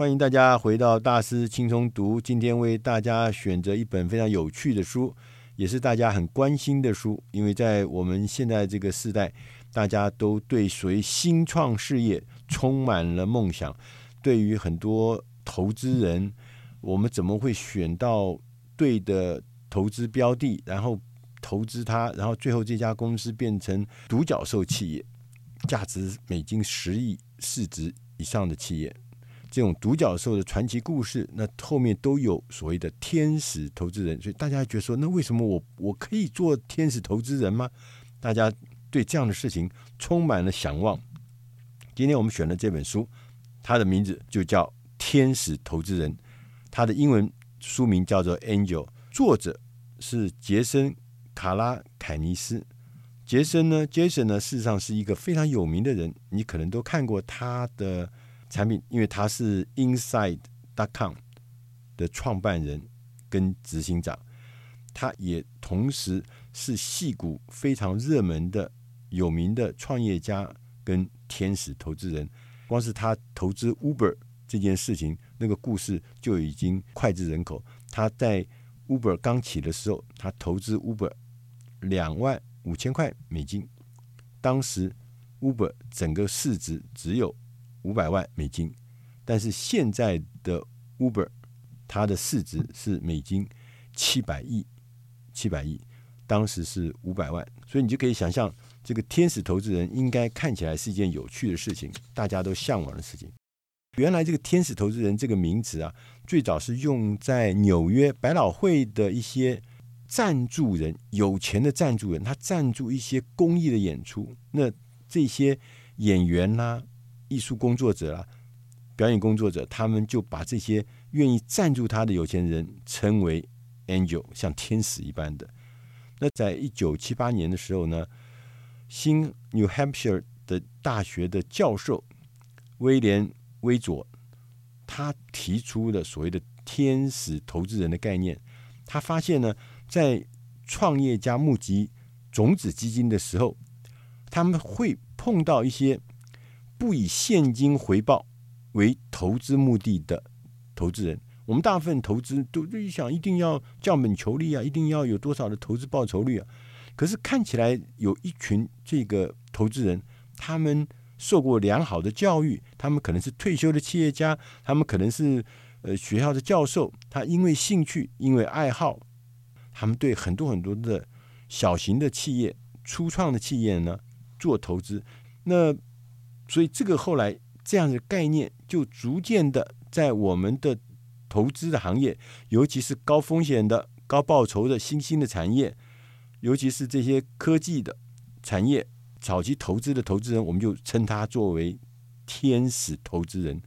欢迎大家回到大师轻松读。今天为大家选择一本非常有趣的书，也是大家很关心的书。因为在我们现在这个时代，大家都对所谓新创事业充满了梦想。对于很多投资人，我们怎么会选到对的投资标的，然后投资它，然后最后这家公司变成独角兽企业，价值美金十亿市值以上的企业？这种独角兽的传奇故事，那后面都有所谓的天使投资人，所以大家觉得说，那为什么我我可以做天使投资人吗？大家对这样的事情充满了想望。今天我们选的这本书，它的名字就叫《天使投资人》，它的英文书名叫做《Angel》，作者是杰森·卡拉凯尼斯。杰森呢杰森呢，事实上是一个非常有名的人，你可能都看过他的。产品，因为他是 Inside.com 的创办人跟执行长，他也同时是戏谷非常热门的有名的创业家跟天使投资人。光是他投资 Uber 这件事情，那个故事就已经脍炙人口。他在 Uber 刚起的时候，他投资 Uber 两万五千块美金，当时 Uber 整个市值只有。五百万美金，但是现在的 Uber，它的市值是美金七百亿，七百亿，当时是五百万，所以你就可以想象，这个天使投资人应该看起来是一件有趣的事情，大家都向往的事情。原来这个天使投资人这个名词啊，最早是用在纽约百老汇的一些赞助人，有钱的赞助人，他赞助一些公益的演出，那这些演员呐、艺术工作者啊，表演工作者，他们就把这些愿意赞助他的有钱人称为 angel，像天使一般的。那在一九七八年的时候呢，新 New Hampshire 的大学的教授威廉威佐，他提出的所谓的天使投资人的概念。他发现呢，在创业家募集种子基金的时候，他们会碰到一些。不以现金回报为投资目的的投资人，我们大部分投资都想一定要降本求利啊，一定要有多少的投资报酬率啊。可是看起来有一群这个投资人，他们受过良好的教育，他们可能是退休的企业家，他们可能是呃学校的教授，他因为兴趣，因为爱好，他们对很多很多的小型的企业、初创的企业呢做投资，那。所以，这个后来这样的概念就逐渐的在我们的投资的行业，尤其是高风险的、高报酬的新兴的产业，尤其是这些科技的产业，早期投资的投资人，我们就称他作为天使投资人。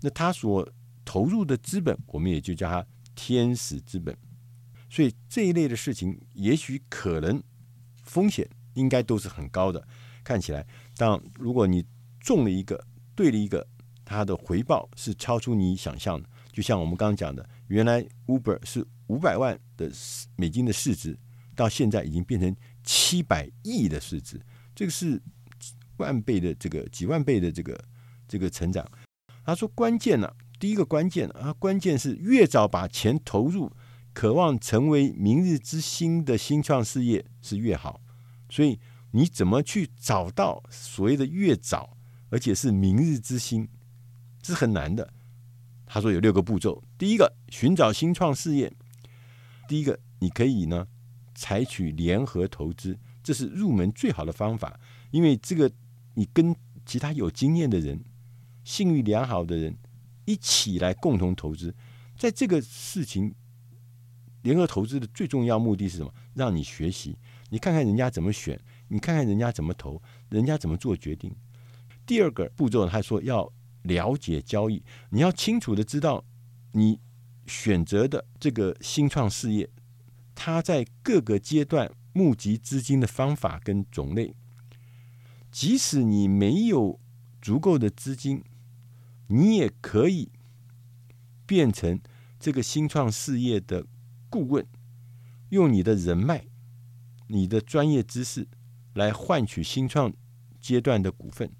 那他所投入的资本，我们也就叫他天使资本。所以这一类的事情，也许可能风险应该都是很高的。看起来，但如果你中了一个，对了一个，它的回报是超出你想象的。就像我们刚刚讲的，原来 Uber 是五百万的美金的市值，到现在已经变成七百亿的市值，这个是万倍的这个几万倍的这个这个成长。他说关键呢、第一个关键啊，关键是越早把钱投入，渴望成为明日之星的新创事业是越好。所以你怎么去找到所谓的越早？而且是明日之星，是很难的。他说有六个步骤：第一个，寻找新创事业；第一个，你可以呢采取联合投资，这是入门最好的方法。因为这个，你跟其他有经验的人、信誉良好的人一起来共同投资，在这个事情联合投资的最重要目的是什么？让你学习，你看看人家怎么选，你看看人家怎么投，人家怎么做决定。第二个步骤，他说要了解交易，你要清楚的知道你选择的这个新创事业，它在各个阶段募集资金的方法跟种类。即使你没有足够的资金，你也可以变成这个新创事业的顾问，用你的人脉、你的专业知识来换取新创阶段的股份。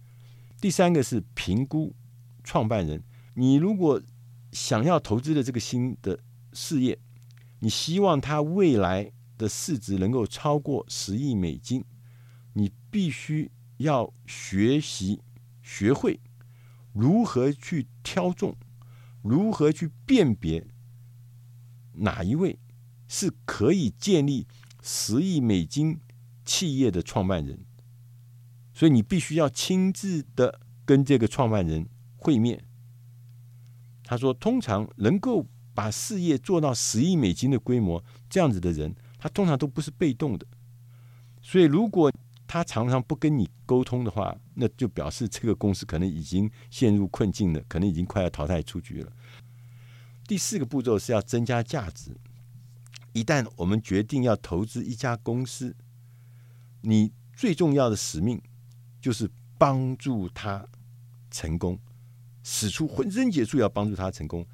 第三个是评估创办人，你如果想要投资的这个新的事业，你希望它未来的市值能够超过十亿美金，你必须要学习学会如何去挑中，如何去辨别哪一位是可以建立十亿美金企业的创办人。所以你必须要亲自的跟这个创办人会面。他说，通常能够把事业做到十亿美金的规模，这样子的人，他通常都不是被动的。所以，如果他常常不跟你沟通的话，那就表示这个公司可能已经陷入困境了，可能已经快要淘汰出局了。第四个步骤是要增加价值。一旦我们决定要投资一家公司，你最重要的使命就是帮助他成功。使出浑身解数要帮助他成功，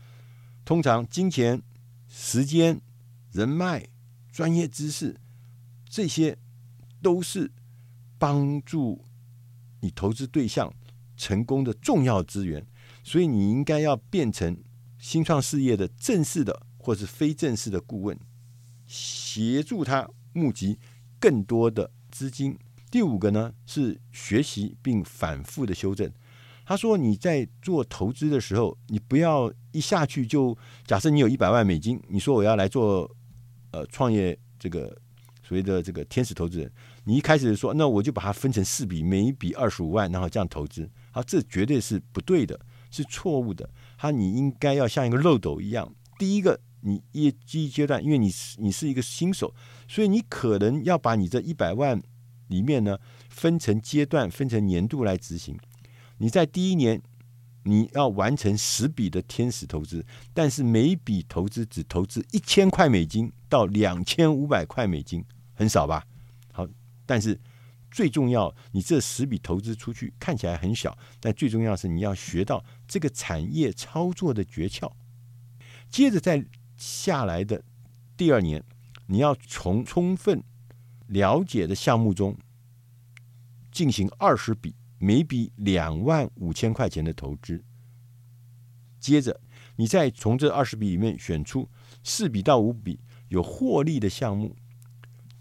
通常金钱、时间、人脉、专业知识，这些都是帮助你投资对象成功的重要资源。所以你应该要变成新创事业的正式的或是非正式的顾问，协助他募集更多的资金。第五个呢，是学习并反复的修正。他说：“你在做投资的时候，你不要一下去就假设你有一百万美金，你说我要来做呃创业这个所谓的这个天使投资人，你一开始说那我就把它分成四笔，每一笔二十五万，然后这样投资，好，这绝对是不对的，是错误的。他你应该要像一个漏斗一样，第一个你业绩阶段，因为你是你是一个新手，所以你可能要把你这一百万里面呢分成阶段，分成年度来执行。”你在第一年，你要完成十笔的天使投资，但是每笔投资只投资一千块美金到两千五百块美金，很少吧？好，但是最重要，你这十笔投资出去看起来很小，但最重要是你要学到这个产业操作的诀窍。接着在下来的第二年，你要从充分了解的项目中进行二十笔。每笔两万五千块钱的投资，接着你再从这二十笔里面选出四笔到五笔有获利的项目，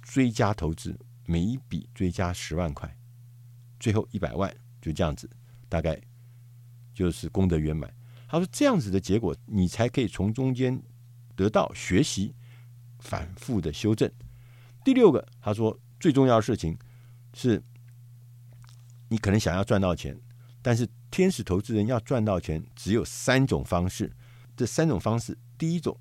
追加投资，每一笔追加十万块，最后一百万就这样子，大概就是功德圆满。他说这样子的结果，你才可以从中间得到学习，反复的修正。第六个，他说最重要的事情是。你可能想要赚到钱，但是天使投资人要赚到钱只有三种方式。这三种方式，第一种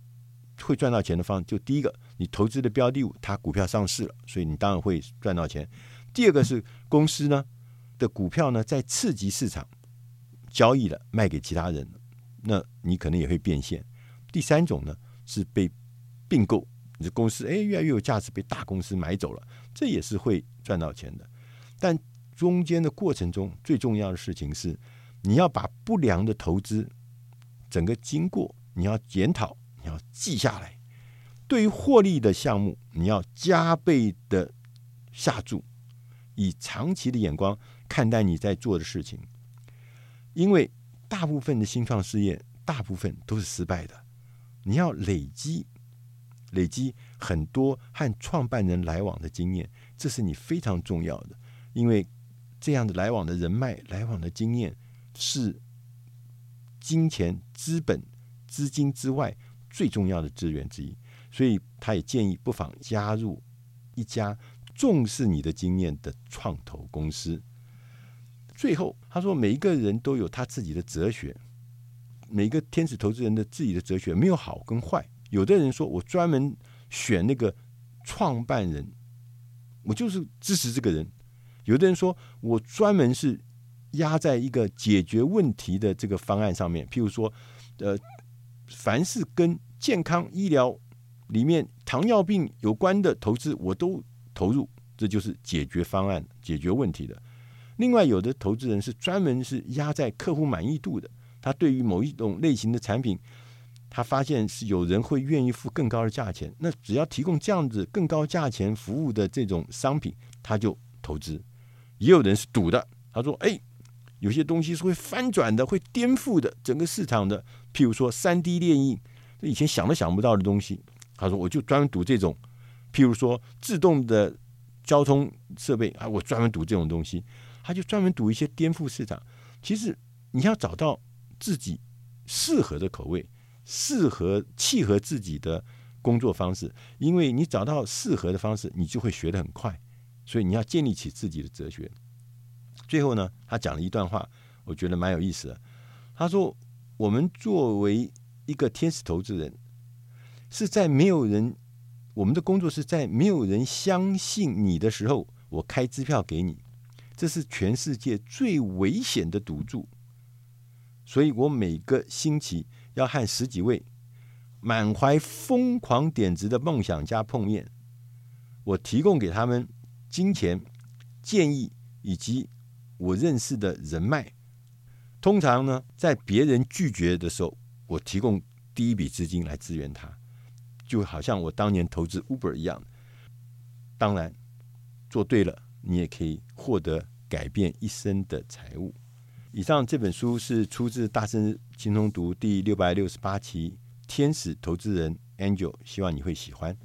会赚到钱的方，就第一个，你投资的标的物它股票上市了，所以你当然会赚到钱。第二个是公司呢的股票呢在次级市场交易了，卖给其他人，那你可能也会变现。第三种呢是被并购，你的公司哎越来越有价值，被大公司买走了，这也是会赚到钱的。但中间的过程中，最重要的事情是，你要把不良的投资整个经过，你要检讨，你要记下来。对于获利的项目，你要加倍的下注，以长期的眼光看待你在做的事情。因为大部分的新创事业，大部分都是失败的。你要累积，累积很多和创办人来往的经验，这是你非常重要的，因为。这样的来往的人脉、来往的经验，是金钱、资本、资金之外最重要的资源之一。所以，他也建议不妨加入一家重视你的经验的创投公司。最后，他说：“每一个人都有他自己的哲学，每个天使投资人的自己的哲学没有好跟坏。有的人说我专门选那个创办人，我就是支持这个人。”有的人说，我专门是压在一个解决问题的这个方案上面，譬如说，呃，凡是跟健康医疗里面糖尿病有关的投资，我都投入，这就是解决方案、解决问题的。另外，有的投资人是专门是压在客户满意度的，他对于某一种类型的产品，他发现是有人会愿意付更高的价钱，那只要提供这样子更高价钱服务的这种商品，他就投资。也有人是赌的，他说：“哎，有些东西是会翻转的，会颠覆的整个市场的。譬如说三 D 列印，以前想都想不到的东西。他说：“我就专门赌这种。”譬如说自动的交通设备啊，我专门赌这种东西。他就专门赌一些颠覆市场。其实你要找到自己适合的口味，适合契合自己的工作方式，因为你找到适合的方式，你就会学得很快。所以你要建立起自己的哲学。最后呢，他讲了一段话，我觉得蛮有意思的。他说：“我们作为一个天使投资人，是在没有人，我们的工作是在没有人相信你的时候，我开支票给你。这是全世界最危险的赌注。所以我每个星期要和十几位满怀疯狂点子的梦想家碰面，我提供给他们金钱建议以及。”我认识的人脉，通常呢，在别人拒绝的时候，我提供第一笔资金来支援他，就好像我当年投资 Uber 一样。当然，做对了，你也可以获得改变一生的财务。以上这本书是出自《大圣轻松读》第六百六十八期《天使投资人 Angel》，希望你会喜欢。